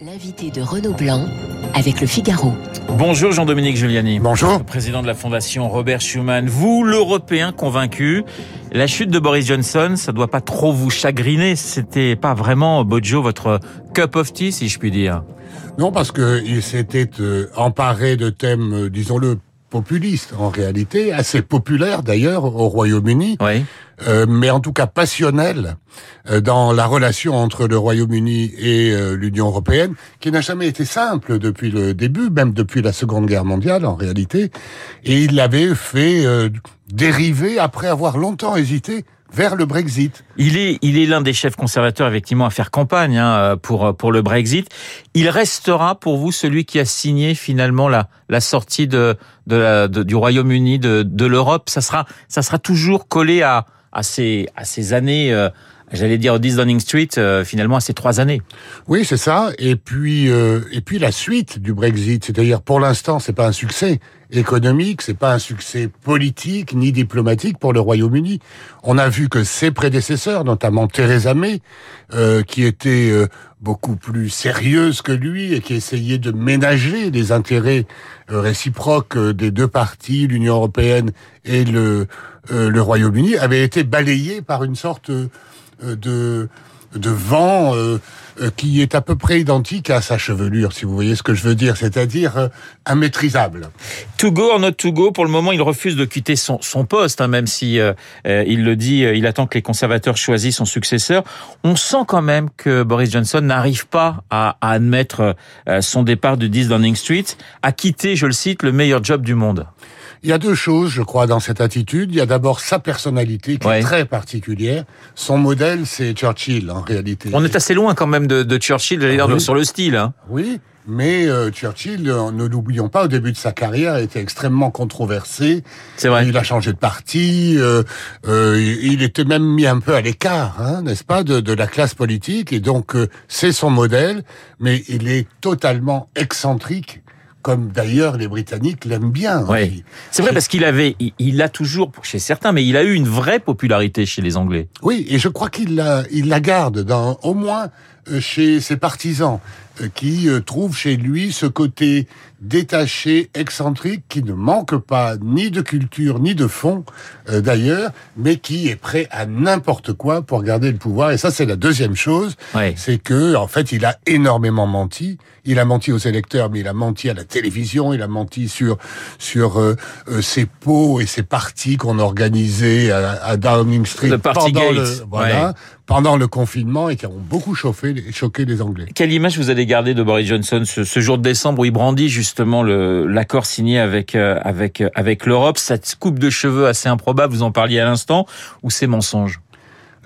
L'invité de Renaud Blanc avec le Figaro. Bonjour Jean-Dominique Giuliani. Bonjour. Président de la Fondation Robert Schuman. Vous, l'Européen convaincu, la chute de Boris Johnson, ça doit pas trop vous chagriner. C'était pas vraiment, Bojo, votre cup of tea, si je puis dire. Non, parce que il s'était euh, emparé de thèmes, euh, disons-le, populistes en réalité, assez populaires d'ailleurs au Royaume-Uni. Oui. Euh, mais en tout cas passionnel euh, dans la relation entre le Royaume-Uni et euh, l'Union européenne, qui n'a jamais été simple depuis le début, même depuis la Seconde Guerre mondiale en réalité, et il l'avait fait dériver après avoir longtemps hésité vers le Brexit. Il est, il est l'un des chefs conservateurs effectivement à faire campagne hein, pour pour le Brexit. Il restera pour vous celui qui a signé finalement la la sortie de, de, de du Royaume-Uni de, de l'Europe. Ça sera ça sera toujours collé à à ces à ces années. Euh, J'allais dire 10 Downing Street, euh, finalement, à ces trois années. Oui, c'est ça. Et puis, euh, et puis la suite du Brexit, c'est-à-dire pour l'instant, c'est pas un succès économique, c'est pas un succès politique ni diplomatique pour le Royaume-Uni. On a vu que ses prédécesseurs, notamment Theresa May, euh, qui était euh, beaucoup plus sérieuse que lui et qui essayait de ménager les intérêts euh, réciproques des deux parties, l'Union européenne et le, le Royaume-Uni, avaient été balayés par une sorte de de vent euh, euh, qui est à peu près identique à sa chevelure, si vous voyez ce que je veux dire, c'est-à-dire euh, immaîtrisable. To go or not to go, pour le moment, il refuse de quitter son, son poste, hein, même si il le dit, il attend que les conservateurs choisissent son successeur. On sent quand même que Boris Johnson n'arrive pas à, à admettre son départ du 10 Downing Street, à quitter, je le cite, le meilleur job du monde. Il y a deux choses, je crois, dans cette attitude. Il y a d'abord sa personnalité qui est très particulière. Son modèle, c'est Churchill, en réalité. On est assez loin quand même de, de Churchill, j'allais dire, sur le style. Hein. Oui, mais euh, Churchill, euh, ne l'oublions pas, au début de sa carrière, était extrêmement controversé. C'est vrai. Il a changé de parti. Euh, euh il était même mis un peu à l'écart, hein, n'est-ce pas, de, de, la classe politique. Et donc, c'est son modèle, mais il est totalement excentrique comme d'ailleurs les Britanniques l'aiment bien. Oui. C'est vrai parce qu'il avait, il, a toujours, chez certains, mais il a eu une vraie popularité chez les Anglais. Oui, et je crois qu'il la, il la garde dans, au moins chez ses partisans, euh, qui euh, trouvent chez lui ce côté détaché, excentrique, qui ne manque pas ni de culture ni de fond d'ailleurs, mais qui est prêt à n'importe quoi pour garder le pouvoir. Et ça, c'est la deuxième chose, c'est que en fait, il a énormément menti. Il a menti aux électeurs, mais il a menti à la télévision, il a menti sur sur euh, ses pots et ses partis qu'on organisait à, à, Downing Street le pendant le voilà pendant le confinement et qui ont beaucoup choqué les Anglais. Quelle image vous allez garder de Boris Johnson ce, ce jour de décembre où il brandit justement l'accord signé avec euh, avec euh, avec l'Europe, cette coupe de cheveux assez improbable, vous en parliez à l'instant, ou ces mensonges?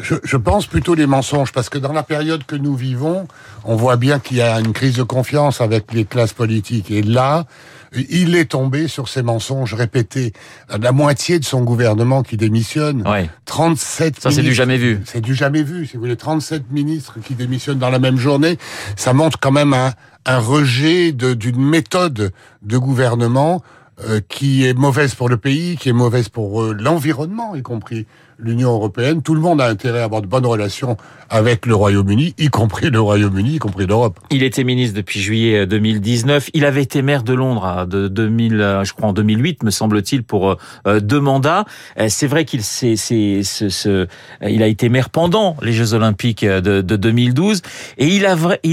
Je, je, pense plutôt les mensonges, parce que dans la période que nous vivons, on voit bien qu'il y a une crise de confiance avec les classes politiques. Et là, il est tombé sur ces mensonges répétés. La moitié de son gouvernement qui démissionne. Ouais. 37 Ça, c'est du jamais vu. C'est du jamais vu. Si vous voulez, 37 ministres qui démissionnent dans la même journée. Ça montre quand même un, un rejet d'une méthode de gouvernement euh, qui est mauvaise pour le pays, qui est mauvaise pour euh, l'environnement, y compris l'Union européenne. Tout le monde a intérêt à avoir de bonnes relations avec le Royaume-Uni, y compris le Royaume-Uni, y compris l'Europe. Il était ministre depuis juillet 2019. Il avait été maire de Londres hein, de 2000, je crois en 2008, me semble-t-il, pour euh, deux mandats. C'est vrai qu'il ce, il a été maire pendant les Jeux Olympiques de, de 2012 et il,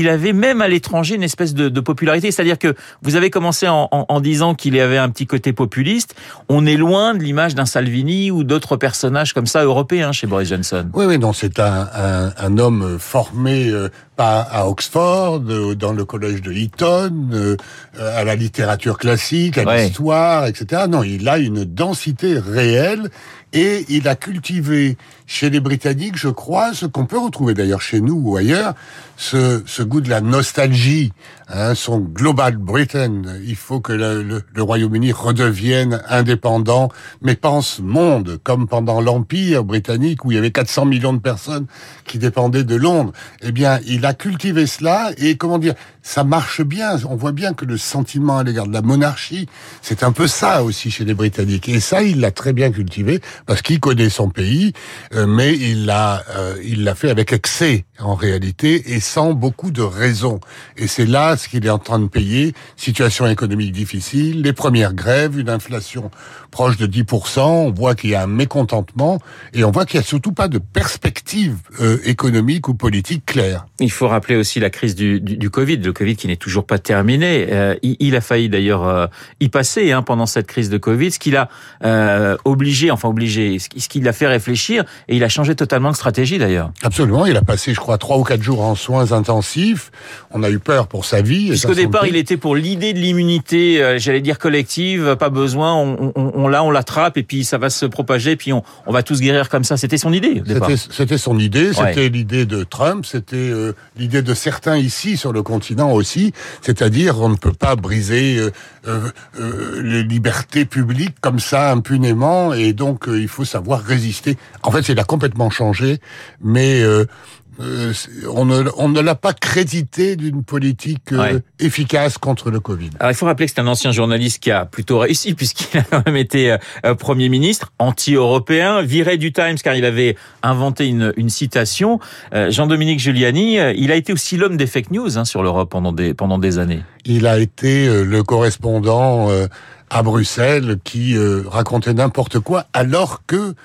avait même à l'étranger une espèce de, popularité. C'est-à-dire que vous avez commencé en, en, en disant qu'il avait un petit côté populiste. On est loin de l'image d'un Salvini ou d'autres personnages comme ça européens chez Boris Johnson. Oui, oui, non, c'est un, un, un, homme formé euh, pas à Oxford, euh, dans le collège de Eton, euh, à la littérature classique, à l'histoire, etc. Non, il a une densité réelle et il a cultivé chez les Britanniques, je crois, ce qu'on peut retrouver d'ailleurs chez nous ou ailleurs, ce, ce goût de la nostalgie, hein, son Global Britain. Il faut que le, le, le Royaume-Uni redevienne indépendant, mais pense monde, comme pendant l'Empire britannique où il y avait 400 millions de personnes qui dépendaient de Londres. Eh bien, il a cultivé cela et comment dire, ça marche bien. On voit bien que le sentiment à l'égard de la monarchie, c'est un peu ça aussi chez les Britanniques. Et ça, il l'a très bien cultivé parce qu'il connaît son pays, euh, mais il l'a, euh, il l'a fait avec excès en réalité sans beaucoup de raison. Et c'est là ce qu'il est en train de payer. Situation économique difficile, les premières grèves, une inflation proche de 10%. On voit qu'il y a un mécontentement et on voit qu'il y a surtout pas de perspective euh, économique ou politique claire. Il faut rappeler aussi la crise du, du, du Covid, le Covid qui n'est toujours pas terminé. Euh, il, il, a failli d'ailleurs euh, y passer hein, pendant cette crise de Covid, ce qu'il a euh, obligé, enfin obligé, ce qui l'a fait réfléchir et il a changé totalement de stratégie d'ailleurs. Absolument, il a passé, je crois, trois ou quatre jours en soins intensifs. On a eu peur pour sa vie. Puisqu'au départ, il était pour l'idée de l'immunité, euh, j'allais dire collective, pas besoin, on, on, on l'a, on l'attrape et puis ça va se propager, puis on, on va tous guérir comme ça. C'était son idée. C'était son idée, c'était ouais. l'idée de Trump, c'était euh, l'idée de certains ici sur le continent aussi, c'est-à-dire on ne peut pas briser euh, les libertés publiques comme ça impunément et donc il faut savoir résister. En fait, il a complètement changé, mais euh, on ne, on ne l'a pas crédité d'une politique euh, ouais. efficace contre le Covid. Alors il faut rappeler que c'est un ancien journaliste qui a plutôt réussi puisqu'il a quand même été euh, Premier ministre, anti-européen, viré du Times car il avait inventé une, une citation. Jean-Dominique Giuliani, il a été aussi l'homme des fake news hein, sur l'Europe pendant des, pendant des années. Il a été le correspondant à Bruxelles qui racontait n'importe quoi alors que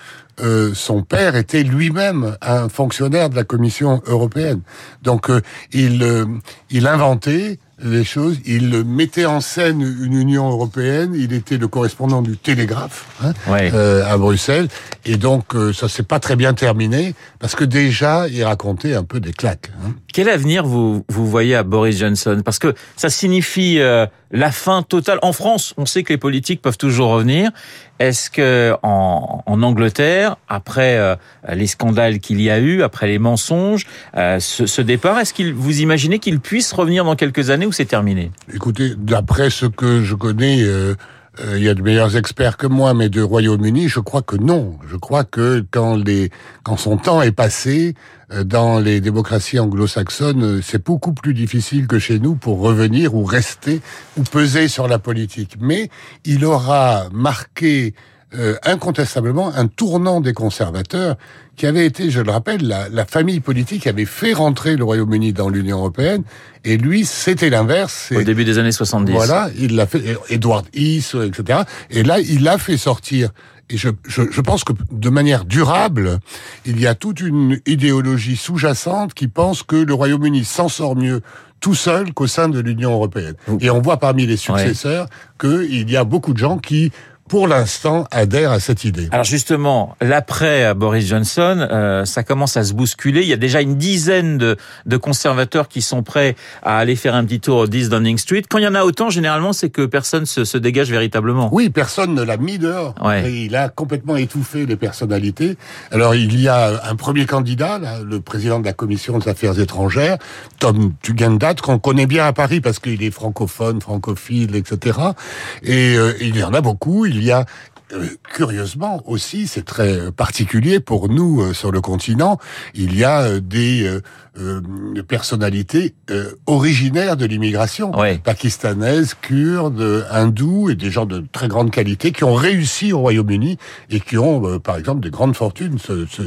euh, son père était lui-même un fonctionnaire de la Commission européenne. Donc euh, il, euh, il inventait les choses, il mettait en scène une Union européenne, il était le correspondant du Télégraphe hein, ouais. à Bruxelles, et donc ça s'est pas très bien terminé, parce que déjà il racontait un peu des claques. Hein. Quel avenir vous, vous voyez à Boris Johnson? Parce que ça signifie la fin totale. En France, on sait que les politiques peuvent toujours revenir. Est-ce que en, en, Angleterre, après euh, les scandales qu'il y a eu, après les mensonges, euh, ce, ce, départ, est-ce qu'il vous imaginez qu'il puisse revenir dans quelques années ou c'est terminé? Écoutez, d'après ce que je connais. Euh il y a de meilleurs experts que moi, mais de Royaume-Uni, je crois que non. Je crois que quand les quand son temps est passé dans les démocraties anglo-saxonnes, c'est beaucoup plus difficile que chez nous pour revenir ou rester ou peser sur la politique. Mais il aura marqué euh, incontestablement un tournant des conservateurs qui avait été, je le rappelle, la, la famille politique avait fait rentrer le Royaume-Uni dans l'Union européenne, et lui, c'était l'inverse. Au début des années 70. Voilà, il l'a fait, Edward Heath, etc. Et là, il a fait sortir et je, je, je, pense que de manière durable, il y a toute une idéologie sous-jacente qui pense que le Royaume-Uni s'en sort mieux tout seul qu'au sein de l'Union européenne. Et on voit parmi les successeurs ouais. qu'il y a beaucoup de gens qui pour l'instant, adhère à cette idée. Alors justement, l'après Boris Johnson, euh, ça commence à se bousculer. Il y a déjà une dizaine de, de, conservateurs qui sont prêts à aller faire un petit tour au 10 Downing Street. Quand il y en a autant, généralement, c'est que personne se, se, dégage véritablement. Oui, personne ne l'a mis dehors. Ouais. Et il a complètement étouffé les personnalités. Alors il y a un premier candidat, là, le président de la commission des affaires étrangères, Tom Tugendat, qu'on connaît bien à Paris parce qu'il est francophone, francophile, etc. Et euh, il y en a beaucoup. Il il y a euh, curieusement aussi, c'est très particulier pour nous euh, sur le continent, il y a euh, des personnalités originaires de l'immigration, ouais. pakistanaises, kurdes, hindous et des gens de très grande qualité qui ont réussi au Royaume-Uni et qui ont, par exemple, des grandes fortunes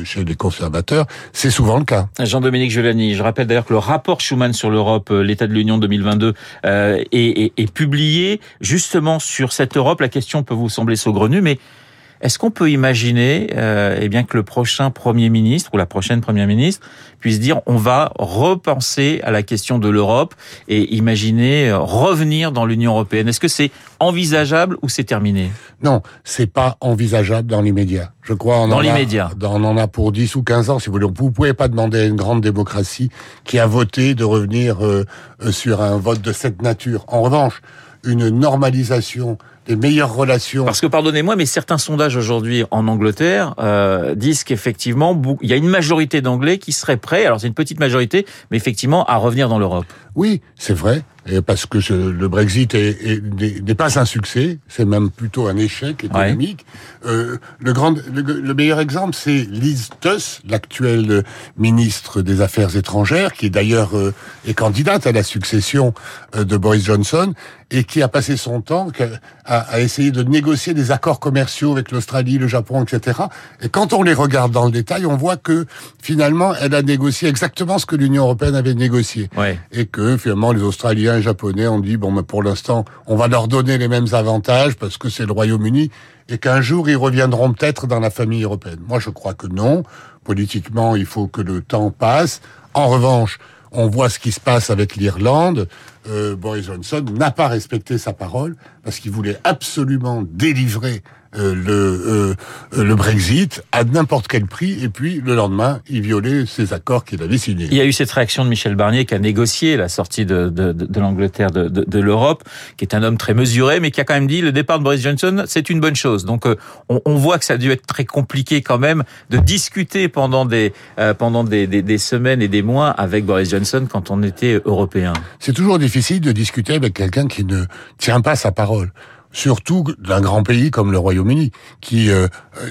chez les conservateurs. C'est souvent le cas. Jean-Dominique Gelani, je rappelle d'ailleurs que le rapport Schuman sur l'Europe, l'état de l'Union 2022, est, est, est publié justement sur cette Europe. La question peut vous sembler saugrenue, mais est-ce qu'on peut imaginer euh, eh bien que le prochain Premier ministre ou la prochaine Première ministre puisse dire on va repenser à la question de l'Europe et imaginer revenir dans l'Union européenne? Est-ce que c'est envisageable ou c'est terminé? Non, c'est pas envisageable dans l'immédiat. Je crois on dans l'immédiat. On en a pour 10 ou 15 ans, si vous voulez. Vous pouvez pas demander à une grande démocratie qui a voté de revenir euh, sur un vote de cette nature. En revanche, une normalisation meilleures relations. Parce que pardonnez-moi, mais certains sondages aujourd'hui en Angleterre euh, disent qu'effectivement, il y a une majorité d'Anglais qui seraient prêts, alors c'est une petite majorité, mais effectivement à revenir dans l'Europe. Oui, c'est vrai, parce que le Brexit n'est pas un succès, c'est même plutôt un échec économique. Euh, le, grand, le, meilleur exemple, c'est Liz Truss, l'actuelle ministre des Affaires étrangères, qui d'ailleurs euh, est candidate à la succession euh, de Boris Johnson, et qui a passé son temps à, à essayer de négocier des accords commerciaux avec l'Australie, le Japon, etc. Et quand on les regarde dans le détail, on voit que finalement, elle a négocié exactement ce que l'Union européenne avait négocié. Et que finalement, les Australiens et Japonais ont dit, bon, mais pour l'instant, on va leur donner les mêmes avantages parce que c'est le Royaume-Uni et qu'un jour, ils reviendront peut-être dans la famille européenne. Moi, je crois que non. Politiquement, il faut que le temps passe. En revanche, on voit ce qui se passe avec l'Irlande. Euh, Boris Johnson n'a pas respecté sa parole parce qu'il voulait absolument délivrer euh, le, euh, le Brexit à n'importe quel prix, et puis le lendemain, il violait ces accords qu'il avait signés. Il y a eu cette réaction de Michel Barnier qui a négocié la sortie de, de, de, l'Angleterre de, de, l'Europe, qui est un homme très mesuré, mais qui a quand même dit le départ de Boris Johnson, c'est une bonne chose. Donc euh, on, on, voit que ça a dû être très compliqué quand même de discuter pendant des pendant des, des, des, semaines et des mois avec Boris Johnson quand on était européen. C'est toujours difficile de discuter avec quelqu'un qui ne tient pas sa parole surtout d'un grand pays comme le Royaume-Uni, qui euh,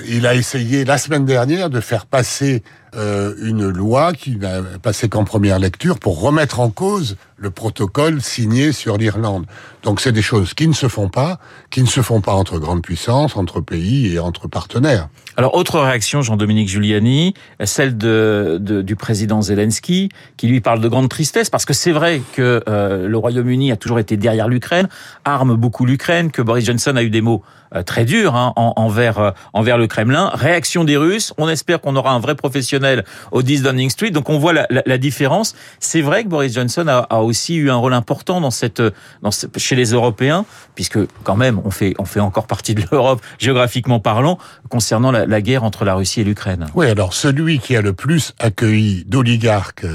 il a essayé la semaine dernière de faire passer euh, une loi qui n'a passé qu'en première lecture pour remettre en cause le protocole signé sur l'Irlande. Donc c'est des choses qui ne se font pas, qui ne se font pas entre grandes puissances, entre pays et entre partenaires. Alors autre réaction, Jean-Dominique Giuliani, celle du président Zelensky, qui lui parle de grande tristesse, parce que c'est vrai que euh, le Royaume-Uni a toujours été derrière l'Ukraine, arme beaucoup l'Ukraine, que Boris Johnson a eu des mots très dur hein, envers euh, envers le Kremlin. Réaction des Russes. On espère qu'on aura un vrai professionnel au 10 Downing Street. Donc on voit la, la, la différence. C'est vrai que Boris Johnson a, a, aussi eu un rôle important dans cette dans chez les Européens, puisque quand même on fait on fait encore partie de l'Europe géographiquement parlant concernant la, la, guerre entre la Russie et l'Ukraine. Oui, alors celui qui a le plus accueilli d'oligarques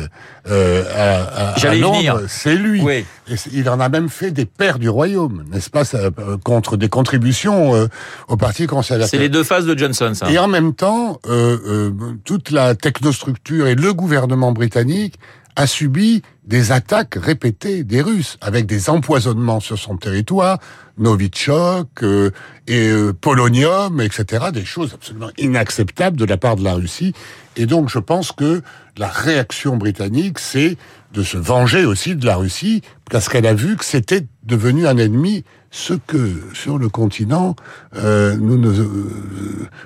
euh, à, à, à Londres, c'est lui. Oui. Et il en a même fait des pères du royaume, n'est-ce pas, ça, contre des contributions euh, au Parti conservateur. C'est les deux phases de Johnson, ça. Et en même temps, euh, euh, toute la technostructure et le gouvernement britannique a subi des attaques répétées des Russes, avec des empoisonnements sur son territoire, Novichok euh, et euh, polonium, etc., des choses absolument inacceptables de la part de la Russie. Et donc je pense que la réaction britannique, c'est de se venger aussi de la Russie, parce qu'elle a vu que c'était devenu un ennemi, ce que sur le continent, euh, nous ne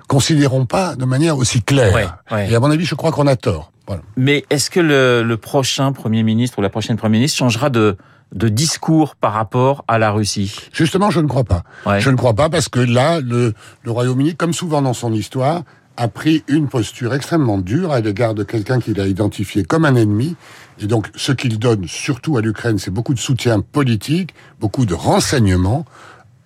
considérons pas de manière aussi claire. Et à mon avis, je crois qu'on a tort. Mais est-ce que le, prochain Premier ministre ou la prochaine Premier ministre changera de, de discours par rapport à la Russie? Justement, je ne crois pas. Je ne crois pas parce que là, le, le Royaume-Uni, comme souvent dans son histoire, a pris une posture extrêmement dure à l'égard de quelqu'un qu'il a identifié comme un ennemi. Et donc, ce qu'il donne surtout à l'Ukraine, c'est beaucoup de soutien politique, beaucoup de renseignements,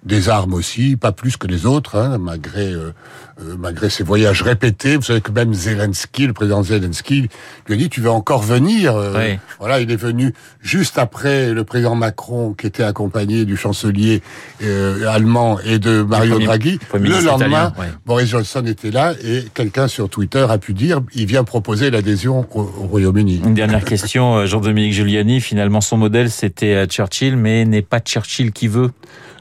des armes aussi, pas plus que les autres, hein, malgré euh, euh, malgré ses voyages répétés. Vous savez que même Zelensky, le président Zelensky, lui a dit tu veux encore venir. Euh, voilà, il est venu juste après le président Macron, qui était accompagné du chancelier allemand et de Mario Draghi. Le lendemain, Boris Johnson était là et quelqu'un sur Twitter a pu dire il vient proposer l'adhésion au, au Royaume-Uni. Une dernière question, Jean-Dominique Giuliani. Finalement, son modèle c'était Churchill, mais n'est pas Churchill qui veut.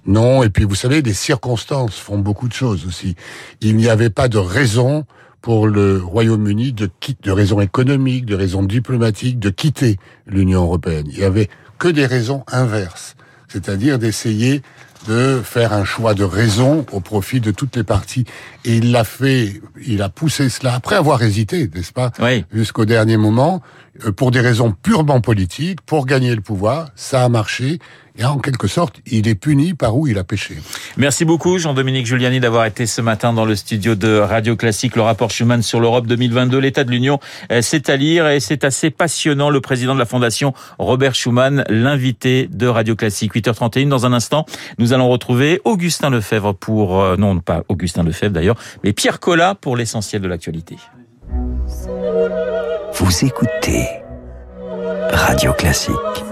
Non, et puis vous savez, les circonstances font beaucoup de choses aussi. Il n'y avait pas de raison pour le Royaume-Uni de quitter, de raisons économiques, de raisons diplomatiques, de quitter l'Union européenne. Il y avait que des raisons inverses, c'est-à-dire d'essayer de faire un choix de raison au profit de toutes les parties. Et il l'a fait, il a poussé cela après avoir hésité, n'est-ce pas, oui. jusqu'au dernier moment, euh, pour des raisons purement politiques, pour gagner le pouvoir. Ça a marché. Et en quelque sorte, il est puni par où il a péché. Merci beaucoup, Jean-Dominique Giuliani, d'avoir été ce matin dans le studio de Radio Classique. Le rapport Schuman sur l'Europe 2022, l'état de l'Union, euh, c'est à lire et c'est assez passionnant. Le président de la Fondation, Robert Schuman, l'invité de Radio Classique. 8h31, dans un instant, nous allons retrouver Augustin Lefebvre pour, euh, non pas Augustin Lefebvre d'ailleurs, mais Pierre Collat pour l'essentiel de l'actualité. Vous écoutez Radio Classique.